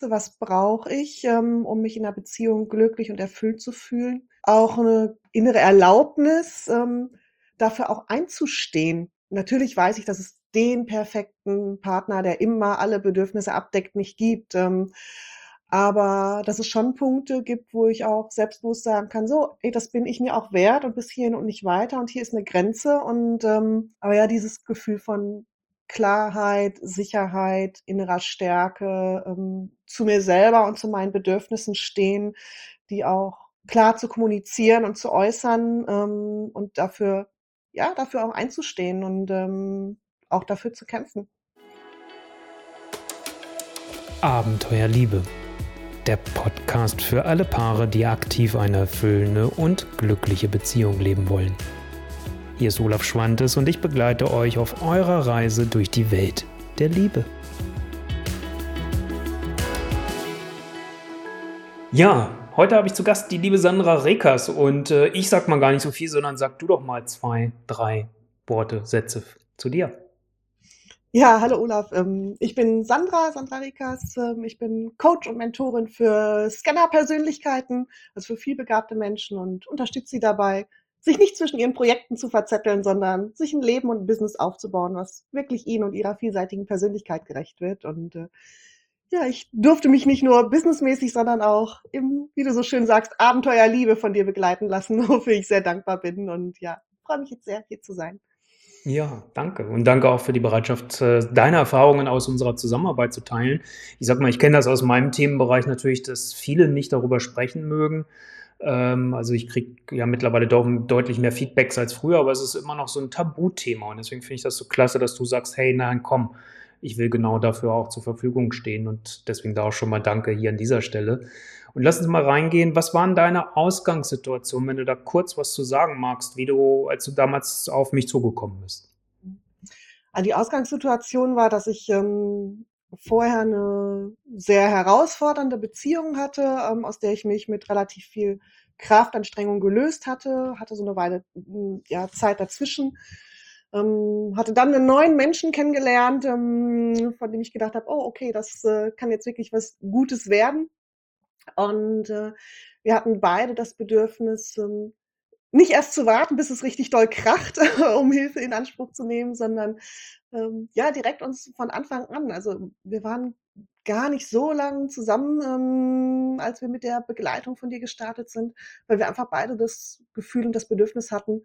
was brauche ich, ähm, um mich in einer Beziehung glücklich und erfüllt zu fühlen. Auch eine innere Erlaubnis, ähm, dafür auch einzustehen. Natürlich weiß ich, dass es den perfekten Partner, der immer alle Bedürfnisse abdeckt, nicht gibt. Ähm, aber dass es schon Punkte gibt, wo ich auch selbstbewusst sagen kann, so, ey, das bin ich mir auch wert und bis hierhin und nicht weiter und hier ist eine Grenze. Und aber ja, dieses Gefühl von Klarheit, Sicherheit, innerer Stärke, ähm, zu mir selber und zu meinen Bedürfnissen stehen, die auch klar zu kommunizieren und zu äußern ähm, und dafür, ja, dafür auch einzustehen und ähm, auch dafür zu kämpfen. Abenteuer Liebe. Der Podcast für alle Paare, die aktiv eine erfüllende und glückliche Beziehung leben wollen. Hier ist Olaf Schwantes und ich begleite euch auf eurer Reise durch die Welt der Liebe. Ja, heute habe ich zu Gast die liebe Sandra Rekas und äh, ich sag mal gar nicht so viel, sondern sag du doch mal zwei, drei Worte, Sätze zu dir. Ja, hallo Olaf. Ähm, ich bin Sandra, Sandra Rekas. Ähm, ich bin Coach und Mentorin für Scanner-Persönlichkeiten, also für vielbegabte Menschen und unterstütze sie dabei, sich nicht zwischen ihren Projekten zu verzetteln, sondern sich ein Leben und ein Business aufzubauen, was wirklich ihnen und ihrer vielseitigen Persönlichkeit gerecht wird. Und äh, ja, ich durfte mich nicht nur businessmäßig, sondern auch im, wie du so schön sagst, Abenteuerliebe von dir begleiten lassen, wofür ich sehr dankbar bin. Und ja, freue mich jetzt sehr, hier zu sein. Ja, danke. Und danke auch für die Bereitschaft, äh, deine Erfahrungen aus unserer Zusammenarbeit zu teilen. Ich sag mal, ich kenne das aus meinem Themenbereich natürlich, dass viele nicht darüber sprechen mögen. Ähm, also ich kriege ja mittlerweile doch deutlich mehr Feedbacks als früher, aber es ist immer noch so ein Tabuthema. Und deswegen finde ich das so klasse, dass du sagst, hey, nein, komm, ich will genau dafür auch zur Verfügung stehen. Und deswegen da auch schon mal Danke hier an dieser Stelle. Und lass uns mal reingehen. Was waren deine Ausgangssituationen, wenn du da kurz was zu sagen magst, wie du, als du damals auf mich zugekommen bist? Also die Ausgangssituation war, dass ich ähm, vorher eine sehr herausfordernde Beziehung hatte, ähm, aus der ich mich mit relativ viel Kraftanstrengung gelöst hatte, hatte so eine Weile hm, ja, Zeit dazwischen, ähm, hatte dann einen neuen Menschen kennengelernt, ähm, von dem ich gedacht habe, oh, okay, das äh, kann jetzt wirklich was Gutes werden. Und äh, wir hatten beide das Bedürfnis, ähm, nicht erst zu warten, bis es richtig doll kracht, um Hilfe in Anspruch zu nehmen, sondern ähm, ja, direkt uns von Anfang an. Also wir waren gar nicht so lang zusammen, ähm, als wir mit der Begleitung von dir gestartet sind, weil wir einfach beide das Gefühl und das Bedürfnis hatten,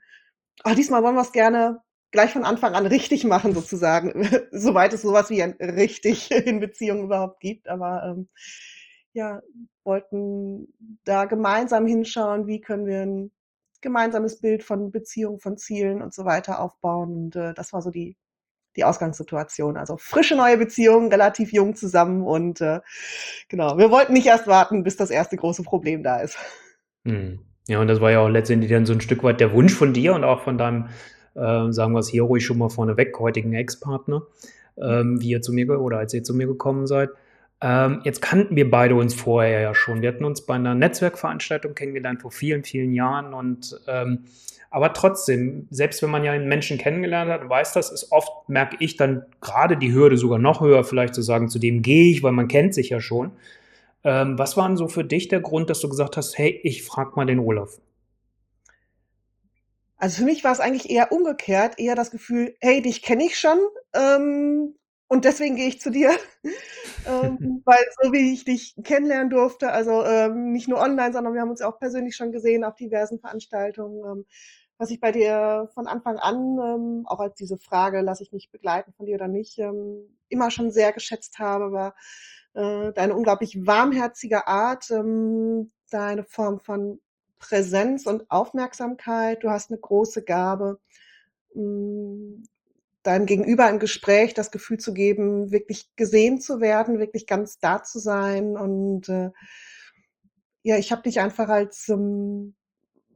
oh, diesmal wollen wir es gerne gleich von Anfang an richtig machen, sozusagen, soweit es sowas wie ein richtig in Beziehungen überhaupt gibt. Aber ähm, ja, wollten da gemeinsam hinschauen, wie können wir ein gemeinsames Bild von Beziehungen, von Zielen und so weiter aufbauen. Und äh, das war so die, die Ausgangssituation. Also frische neue Beziehungen, relativ jung zusammen und äh, genau, wir wollten nicht erst warten, bis das erste große Problem da ist. Hm. Ja, und das war ja auch letztendlich dann so ein Stück weit der Wunsch von dir und auch von deinem, äh, sagen wir es hier ruhig schon mal vorneweg, heutigen Ex-Partner, ähm, wie ihr zu mir oder als ihr zu mir gekommen seid. Ähm, jetzt kannten wir beide uns vorher ja schon. Wir hatten uns bei einer Netzwerkveranstaltung kennengelernt vor vielen, vielen Jahren und ähm, aber trotzdem, selbst wenn man ja einen Menschen kennengelernt hat, weiß das, ist oft, merke ich dann gerade die Hürde sogar noch höher, vielleicht zu sagen, zu dem gehe ich, weil man kennt sich ja schon. Ähm, was war denn so für dich der Grund, dass du gesagt hast, hey, ich frag mal den Olaf? Also für mich war es eigentlich eher umgekehrt, eher das Gefühl, hey, dich kenne ich schon ähm, und deswegen gehe ich zu dir, ähm, weil so wie ich dich kennenlernen durfte, also ähm, nicht nur online, sondern wir haben uns auch persönlich schon gesehen auf diversen Veranstaltungen, ähm, was ich bei dir von Anfang an, ähm, auch als diese Frage, lasse ich mich begleiten von dir oder nicht, ähm, immer schon sehr geschätzt habe, war äh, deine unglaublich warmherzige Art, ähm, deine Form von Präsenz und Aufmerksamkeit. Du hast eine große Gabe, mm, deinem Gegenüber im Gespräch das Gefühl zu geben, wirklich gesehen zu werden, wirklich ganz da zu sein. Und äh, ja, ich habe dich einfach als ähm,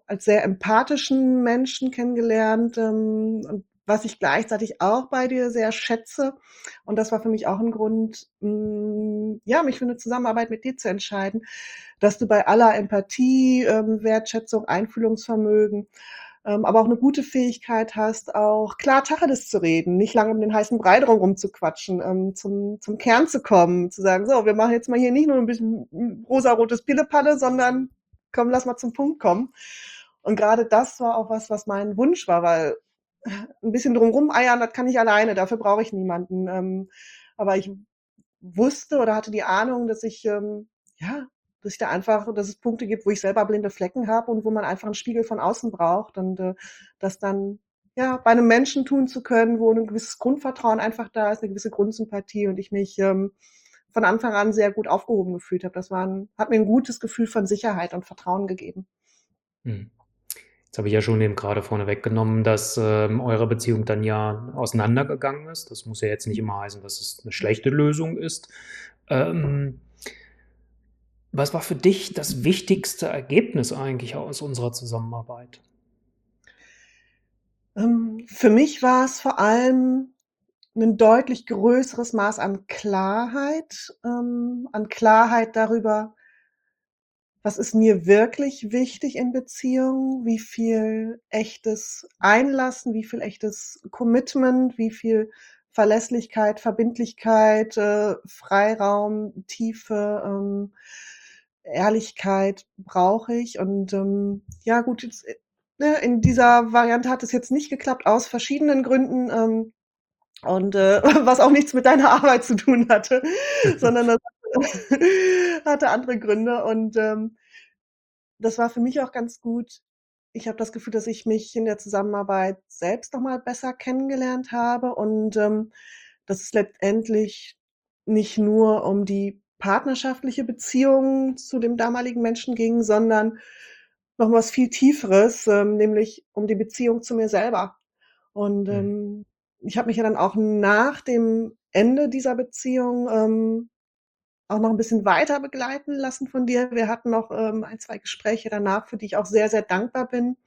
als sehr empathischen Menschen kennengelernt ähm, und was ich gleichzeitig auch bei dir sehr schätze. Und das war für mich auch ein Grund, mh, mm, ja, mich für eine Zusammenarbeit mit dir zu entscheiden, dass du bei aller Empathie, ähm, Wertschätzung, Einfühlungsvermögen ähm, aber auch eine gute Fähigkeit hast, auch klar Tacheles zu reden, nicht lange um den heißen Brei drum rumzuquatschen, ähm, zum, zum Kern zu kommen, zu sagen, so, wir machen jetzt mal hier nicht nur ein bisschen rosarotes Pillepalle, sondern komm, lass mal zum Punkt kommen. Und gerade das war auch was, was mein Wunsch war, weil ein bisschen drumrum eiern, das kann ich alleine, dafür brauche ich niemanden. Ähm, aber ich wusste oder hatte die Ahnung, dass ich ähm, ja dass ich da einfach, dass es Punkte gibt, wo ich selber blinde Flecken habe und wo man einfach einen Spiegel von außen braucht und äh, das dann ja bei einem Menschen tun zu können, wo ein gewisses Grundvertrauen einfach da ist, eine gewisse Grundsympathie und ich mich ähm, von Anfang an sehr gut aufgehoben gefühlt habe. Das war ein, hat mir ein gutes Gefühl von Sicherheit und Vertrauen gegeben. Hm. Jetzt habe ich ja schon eben gerade vorne weggenommen, dass ähm, eure Beziehung dann ja auseinandergegangen ist. Das muss ja jetzt nicht immer heißen, dass es eine schlechte Lösung ist. Ähm, was war für dich das wichtigste Ergebnis eigentlich aus unserer Zusammenarbeit? Ähm, für mich war es vor allem ein deutlich größeres Maß an Klarheit, ähm, an Klarheit darüber, was ist mir wirklich wichtig in Beziehungen, wie viel echtes Einlassen, wie viel echtes Commitment, wie viel Verlässlichkeit, Verbindlichkeit, äh, Freiraum, Tiefe, ähm, Ehrlichkeit brauche ich. Und ähm, ja, gut, jetzt, äh, ne, in dieser Variante hat es jetzt nicht geklappt, aus verschiedenen Gründen. Ähm, und äh, was auch nichts mit deiner Arbeit zu tun hatte, sondern das hatte andere Gründe. Und ähm, das war für mich auch ganz gut. Ich habe das Gefühl, dass ich mich in der Zusammenarbeit selbst nochmal besser kennengelernt habe und ähm, dass es letztendlich nicht nur um die partnerschaftliche Beziehung zu dem damaligen Menschen ging, sondern noch was viel Tieferes, ähm, nämlich um die Beziehung zu mir selber. Und mhm. ähm, ich habe mich ja dann auch nach dem Ende dieser Beziehung ähm, auch noch ein bisschen weiter begleiten lassen von dir. Wir hatten noch ähm, ein, zwei Gespräche danach, für die ich auch sehr, sehr dankbar bin,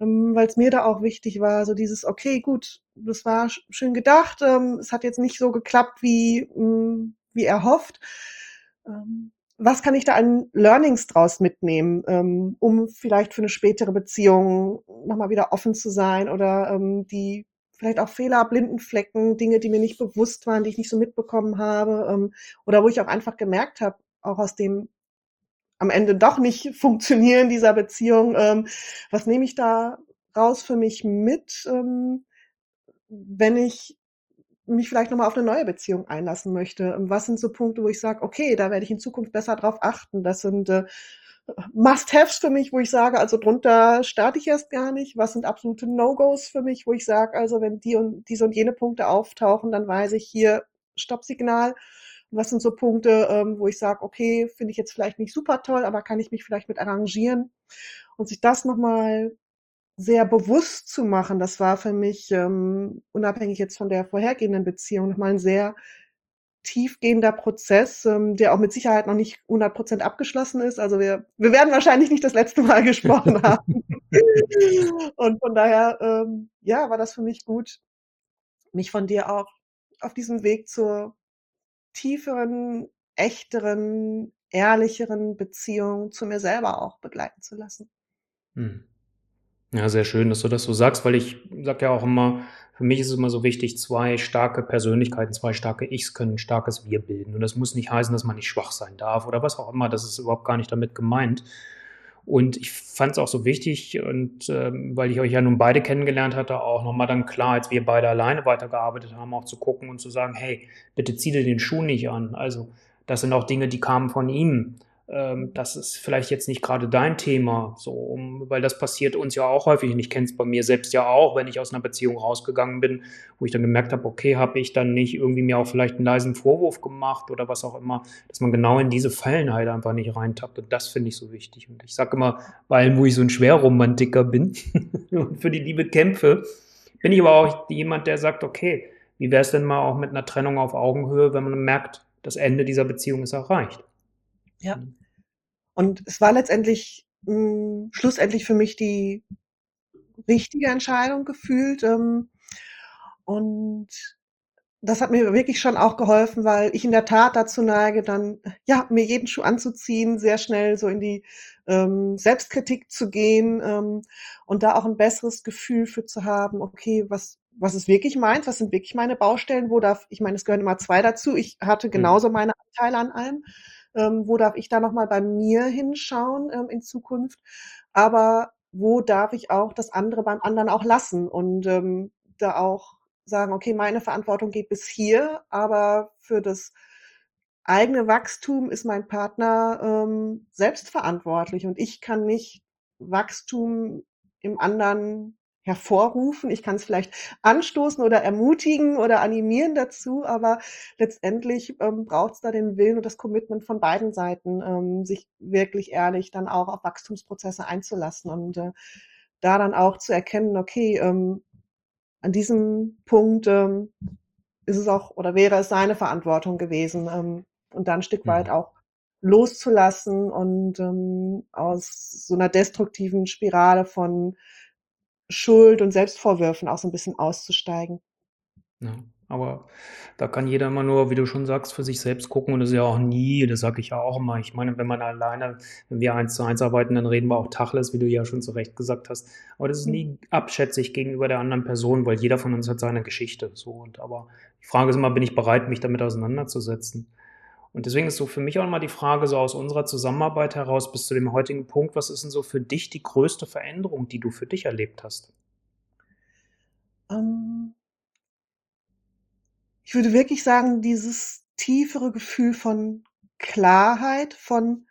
ähm, weil es mir da auch wichtig war, so dieses, okay, gut, das war schön gedacht, ähm, es hat jetzt nicht so geklappt, wie, mh, hm, wie erhofft. Ähm, was kann ich da an Learnings draus mitnehmen, ähm, um vielleicht für eine spätere Beziehung nochmal wieder offen zu sein oder ähm, die vielleicht auch Fehler, blinden Flecken, Dinge, die mir nicht bewusst waren, die ich nicht so mitbekommen habe ähm, oder wo ich auch einfach gemerkt habe, auch aus dem am Ende doch nicht funktionieren dieser Beziehung, was nehme ich da raus für mich mit, wenn ich mich vielleicht nochmal auf eine neue Beziehung einlassen möchte. Was sind so Punkte, wo ich sage, okay, da werde ich in Zukunft besser drauf achten. Das sind äh, Must-Haves für mich, wo ich sage, also drunter starte ich erst gar nicht. Was sind absolute No-Gos für mich, wo ich sage, also wenn die und diese und jene Punkte auftauchen, dann weiß ich hier Stoppsignal. Was sind so Punkte, ähm, wo ich sage, okay, finde ich jetzt vielleicht nicht super toll, aber kann ich mich vielleicht mit arrangieren? Und sich das nochmal sehr bewusst zu machen, das war für mich, ähm, unabhängig jetzt von der vorhergehenden Beziehung, nochmal ein sehr tiefgehender Prozess, ähm, der auch mit Sicherheit noch nicht 100 Prozent abgeschlossen ist. Also wir, wir werden wahrscheinlich nicht das letzte Mal gesprochen haben. Und von daher, ähm, ja, war das für mich gut, mich von dir auch auf diesem Weg zur tieferen, echteren, ehrlicheren Beziehung zu mir selber auch begleiten zu lassen. Hm. Ja, sehr schön, dass du das so sagst, weil ich sage ja auch immer, für mich ist es immer so wichtig, zwei starke Persönlichkeiten, zwei starke Ichs können ein starkes Wir bilden. Und das muss nicht heißen, dass man nicht schwach sein darf oder was auch immer. Das ist überhaupt gar nicht damit gemeint. Und ich fand es auch so wichtig, und ähm, weil ich euch ja nun beide kennengelernt hatte, auch nochmal dann klar, als wir beide alleine weitergearbeitet haben, auch zu gucken und zu sagen, hey, bitte zieh dir den Schuh nicht an. Also das sind auch Dinge, die kamen von ihm ähm, das ist vielleicht jetzt nicht gerade dein Thema, so, um, weil das passiert uns ja auch häufig und ich kenne es bei mir selbst ja auch, wenn ich aus einer Beziehung rausgegangen bin, wo ich dann gemerkt habe, okay, habe ich dann nicht irgendwie mir auch vielleicht einen leisen Vorwurf gemacht oder was auch immer, dass man genau in diese Fallen halt einfach nicht reintappt und das finde ich so wichtig und ich sage immer, weil wo ich so ein Schwerromantiker bin und für die Liebe kämpfe, bin ich aber auch jemand, der sagt, okay, wie wäre es denn mal auch mit einer Trennung auf Augenhöhe, wenn man merkt, das Ende dieser Beziehung ist erreicht. Ja. Und es war letztendlich mh, hm, schlussendlich für mich die richtige Entscheidung gefühlt. Ähm, und das hat mir wirklich schon auch geholfen, weil ich in der Tat dazu neige, dann, ja, mir jeden Schuh anzuziehen, sehr schnell so in die ähm, Selbstkritik zu gehen ähm, und da auch ein besseres Gefühl für zu haben, okay, was, was ist wirklich meins, was sind wirklich meine Baustellen, wo darf, ich meine, es gehören immer zwei dazu, ich hatte Mhm. genauso meine Anteile an allem, ähm, wo darf ich da nochmal bei mir hinschauen ähm, in Zukunft, aber wo darf ich auch das andere beim anderen auch lassen und ähm, da auch sagen, okay, meine Verantwortung geht bis hier, aber für das eigene Wachstum ist mein Partner ähm, selbst und ich kann nicht Wachstum im anderen hervorrufen. Ich kann es vielleicht anstoßen oder ermutigen oder animieren dazu, aber letztendlich ähm, braucht es da den Willen und das Commitment von beiden Seiten, ähm, sich wirklich ehrlich dann auch auf Wachstumsprozesse einzulassen und äh, da dann auch zu erkennen, okay, ähm, an diesem Punkt ähm, ist es auch oder wäre es seine Verantwortung gewesen ähm, und dann ein Stück weit Mhm. auch loszulassen und ähm, aus so einer destruktiven Spirale von Schuld und Selbstvorwürfen auch so ein bisschen auszusteigen. Ja, aber da kann jeder immer nur, wie du schon sagst, für sich selbst gucken und das ist ja auch nie das sage ich ja auch immer. Ich meine, wenn man alleine wenn wir eins zu eins arbeiten, dann reden wir auch Tacheles, wie du ja schon zu Recht gesagt hast. Aber das ist Mhm. nie abschätzig gegenüber der anderen Person, weil jeder von uns hat seine Geschichte so und aber die Frage ist immer, bin ich bereit, mich damit auseinanderzusetzen? Und deswegen ist so für mich auch immer die Frage so aus unserer Zusammenarbeit heraus bis zu dem heutigen Punkt, was ist denn so für dich die größte Veränderung, die du für dich erlebt hast? Ähm ich würde wirklich sagen, dieses tiefere Gefühl von Klarheit, von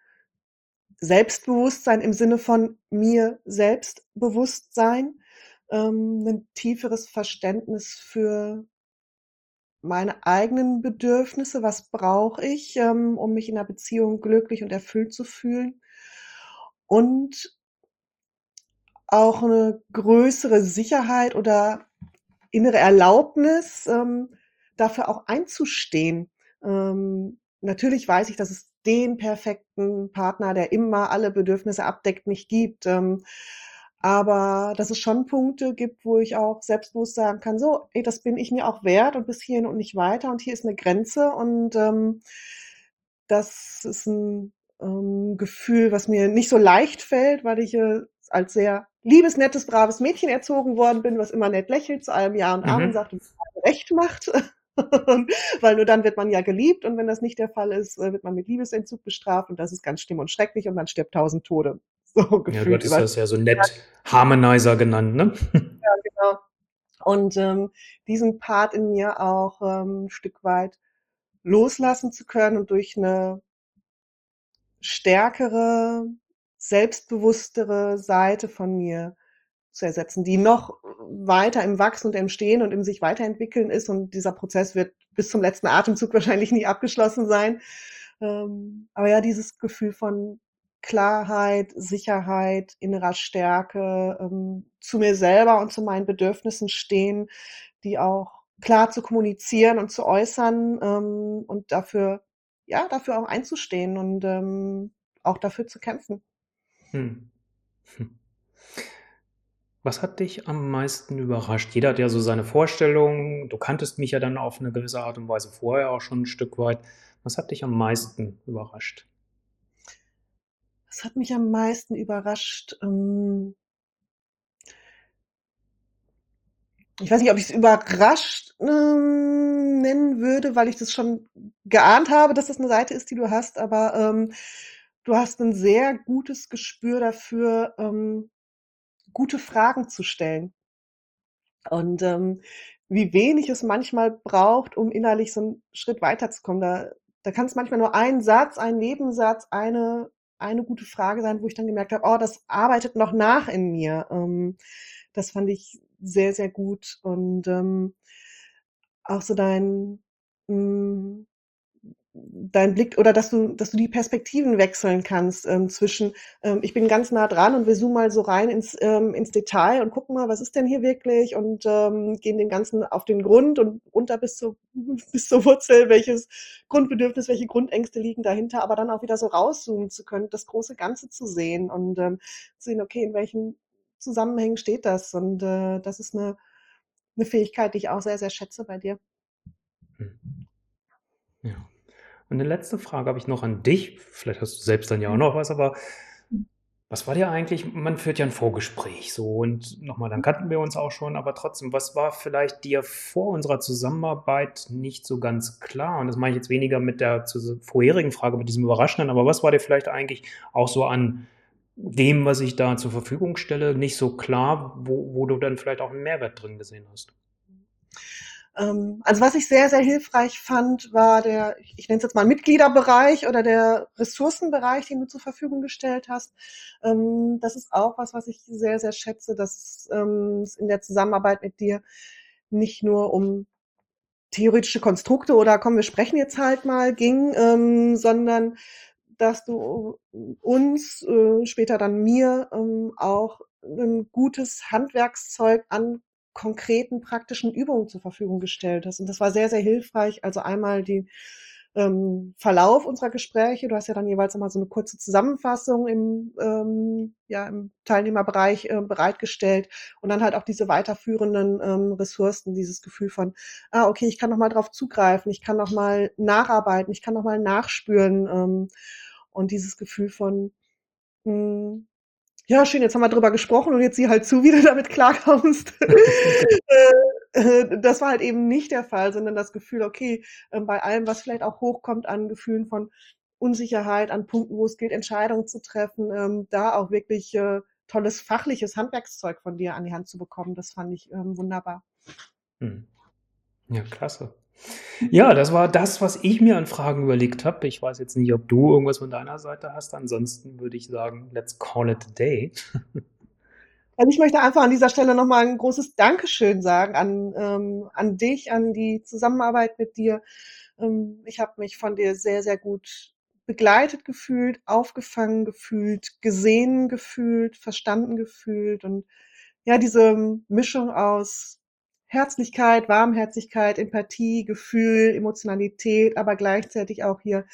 Selbstbewusstsein im Sinne von mir Selbstbewusstsein, ähm, 'nen tieferes Verständnis für meine eigenen Bedürfnisse. Was brauche ich, ähm, um mich in 'ner Beziehung glücklich und erfüllt zu fühlen? Und auch 'ne größere Sicherheit oder innere Erlaubnis, ähm, dafür auch einzustehen. Ähm, natürlich weiß ich, dass es den perfekten Partner, der immer alle Bedürfnisse abdeckt, nicht gibt. Aber dass es schon Punkte gibt, wo ich auch selbstbewusst sagen kann: „So, ey, das bin ich mir auch wert und bis hierhin und nicht weiter und hier ist 'ne Grenze.“ Und, ähm, das ist 'n, ähm, Gefühl, was mir nicht so leicht fällt, weil ich, äh, als sehr liebes, nettes, braves Mädchen erzogen worden bin, was immer nett lächelt, zu allem Ja und Amen Mhm. sagt und recht macht. Weil nur dann wird man ja geliebt und wenn das nicht der Fall ist, äh, wird man mit Liebesentzug bestraft und das ist ganz schlimm und schrecklich und man stirbt tausend Tode, so Ja, du gefühlt hattest das ja so nett Harmonizer genannt, ne? Ja, genau. Und, ähm, diesen Part in mir auch, ähm, 'n Stück weit loslassen zu können und durch 'ne stärkere, selbstbewusstere Seite von mir zu ersetzen, die noch weiter im Wachsen und im Stehen und im sich weiterentwickeln ist und dieser Prozess wird bis zum letzten Atemzug wahrscheinlich nie abgeschlossen sein. Ähm, aber ja, dieses Gefühl von Klarheit, Sicherheit, innerer Stärke, ähm, zu mir selber und zu meinen Bedürfnissen stehen, die auch klar zu kommunizieren und zu äußern, ähm, und dafür ja, dafür auch einzustehen und, ähm, auch dafür zu kämpfen. Mhm. Hm. Was hat dich am meisten überrascht? Jeder hat ja so seine Vorstellungen. Du kanntest mich ja dann auf 'ne gewisse Art und Weise vorher auch schon 'n Stück weit. Was hat dich am meisten überrascht? Was hat mich am meisten überrascht? Hm ich weiß nicht, ob ich's überrascht, ähm, nennen würde, weil ich das schon geahnt habe, dass das 'ne Seite ist, die du hast, aber, ähm, du hast 'n sehr gutes Gespür dafür, ähm, gute Fragen zu stellen. Und, ähm, wie wenig es manchmal braucht, um innerlich so 'n Schritt weiterzukommen. Da da kann's manchmal nur ein Satz, ein Nebensatz, eine eine gute Frage sein, wo ich dann gemerkt habe: „Oh, das arbeitet noch nach in mir.“ Ähm, das fand ich sehr, sehr gut und, ähm auch so dein hm, dein Blick oder dass du dass du die Perspektiven wechseln kannst, ähm, zwischen, ähm: „Ich bin ganz nah dran und wir zoomen mal so rein ins ähm, ins Detail und gucken mal, was ist denn hier wirklich?“ Und, ähm, gehen dem Ganzen auf den Grund und runter bis zur bis zur Wurzel, welches Grundbedürfnis, welche Grundängste liegen dahinter, aber dann auch wieder so rauszoomen zu können, das große Ganze zu sehen und, ähm, sehen: „Okay, in welchen Zusammenhängen steht das?“ Und, äh, das ist 'ne 'ne Fähigkeit, die ich auch sehr, sehr schätze bei dir. Hm. Ja. Und eine letzte Frage habe ich noch an dich. Vielleicht hast du selbst dann ja auch noch was, aber was war dir eigentlich man führt ja ein Vorgespräch so und nochmal, dann kannten wir uns auch schon, aber trotzdem, was war vielleicht dir vor unserer Zusammenarbeit nicht so ganz klar? Und das meine ich jetzt weniger mit der vorherigen Frage, mit diesem Überraschenden, aber was war dir vielleicht eigentlich auch so an dem, was ich da zur Verfügung stelle, nicht so klar, wo wo du dann vielleicht auch einen Mehrwert drin gesehen hast? Ähm, also was ich sehr, sehr hilfreich fand, war der, ich nenne es jetzt mal Mitgliederbereich oder der Ressourcenbereich, den du zur Verfügung gestellt hast. Ähm, das ist auch was, was ich sehr, sehr schätze, dass ähm, es in der Zusammenarbeit mit dir nicht nur um theoretische Konstrukte oder komm, wir sprechen jetzt halt mal ging, sondern dass du uns, äh, später dann mir, auch ein gutes Handwerkszeug an konkreten praktischen Übungen zur Verfügung gestellt hast. Und das war sehr, sehr hilfreich. Also einmal die ähm, Verlauf unserer Gespräche. Du hast ja dann jeweils immer so eine kurze Zusammenfassung im, ähm, ja, im Teilnehmerbereich äh, bereitgestellt und dann halt auch diese weiterführenden ähm, Ressourcen, dieses Gefühl von, ah, okay, ich kann noch mal drauf zugreifen, ich kann noch mal nacharbeiten, ich kann noch mal nachspüren ähm, und dieses Gefühl von, mh, hm, ja, schön, jetzt haben wir drüber gesprochen und jetzt sieh halt zu, wie du damit klarkommst. Äh, äh, das war halt eben nicht der Fall, sondern das Gefühl, okay, ähm, bei allem, was vielleicht auch hochkommt an Gefühlen von Unsicherheit, an Punkten, wo es gilt, Entscheidungen zu treffen, ähm, da auch wirklich äh, tolles fachliches Handwerkszeug von dir an die Hand zu bekommen. Das fand ich ähm, wunderbar. Hm. Ja, klasse. Ja, das war das, was ich mir an Fragen überlegt habe. Ich weiß jetzt nicht, ob du irgendwas von deiner Seite hast. Ansonsten würde ich sagen, let's call it a day. Also ich möchte einfach an dieser Stelle nochmal ein großes Dankeschön sagen an, ähm, an dich, an die Zusammenarbeit mit dir. Ähm, ich habe mich von dir sehr, sehr gut begleitet gefühlt, aufgefangen gefühlt, gesehen gefühlt, verstanden gefühlt und ja, diese Mischung aus Herzlichkeit, Warmherzigkeit, Empathie, Gefühl, Emotionalität, aber gleichzeitig auch hier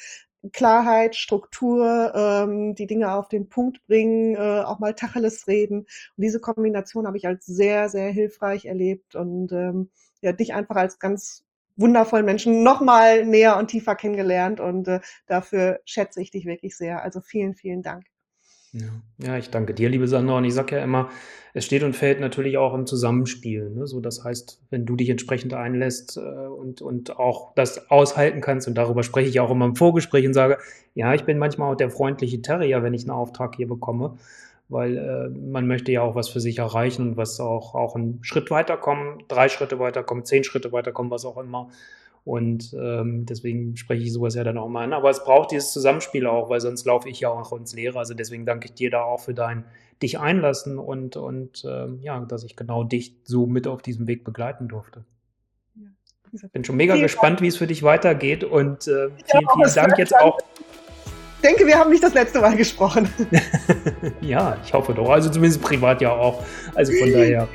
Klarheit, Struktur, ähm, die Dinge auf den Punkt bringen, äh, auch mal Tacheles reden. Und diese Kombination habe ich als sehr, sehr hilfreich erlebt und ähm, ja, dich einfach als ganz wundervollen Menschen noch mal näher und tiefer kennengelernt und äh, dafür schätze ich dich wirklich sehr. Also vielen, vielen Dank. Ja. ja, ich danke dir, liebe Sandra. Und ich sage ja immer, es steht und fällt natürlich auch im Zusammenspiel. Ne? So, das heißt, wenn du dich entsprechend einlässt äh, und, und auch das aushalten kannst, und darüber spreche ich auch immer im Vorgespräch und sage, ja, ich bin manchmal auch der freundliche Terrier, wenn ich einen Auftrag hier bekomme, weil äh, man möchte ja auch was für sich erreichen und was auch, auch einen Schritt weiterkommen, drei Schritte weiterkommen, zehn Schritte weiterkommen, was auch immer. Und ähm, deswegen spreche ich sowas ja dann auch mal an. Aber es braucht dieses Zusammenspiel auch, weil sonst laufe ich ja auch ins Leere. Also deswegen danke ich dir da auch für dein dich einlassen und, und ähm, ja, dass ich genau dich so mit auf diesem Weg begleiten durfte. Ja, Bin schon mega vielen gespannt, wie es für dich weitergeht und äh, vielen, vielen Dank jetzt auch. Ich denke, wir haben nicht das letzte Mal gesprochen. ja, ich hoffe doch. Also zumindest privat ja auch. Also von daher.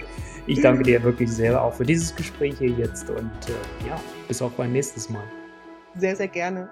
Ich danke dir wirklich sehr auch für dieses Gespräch hier jetzt und äh, ja, bis auch beim nächsten Mal. Sehr, sehr gerne.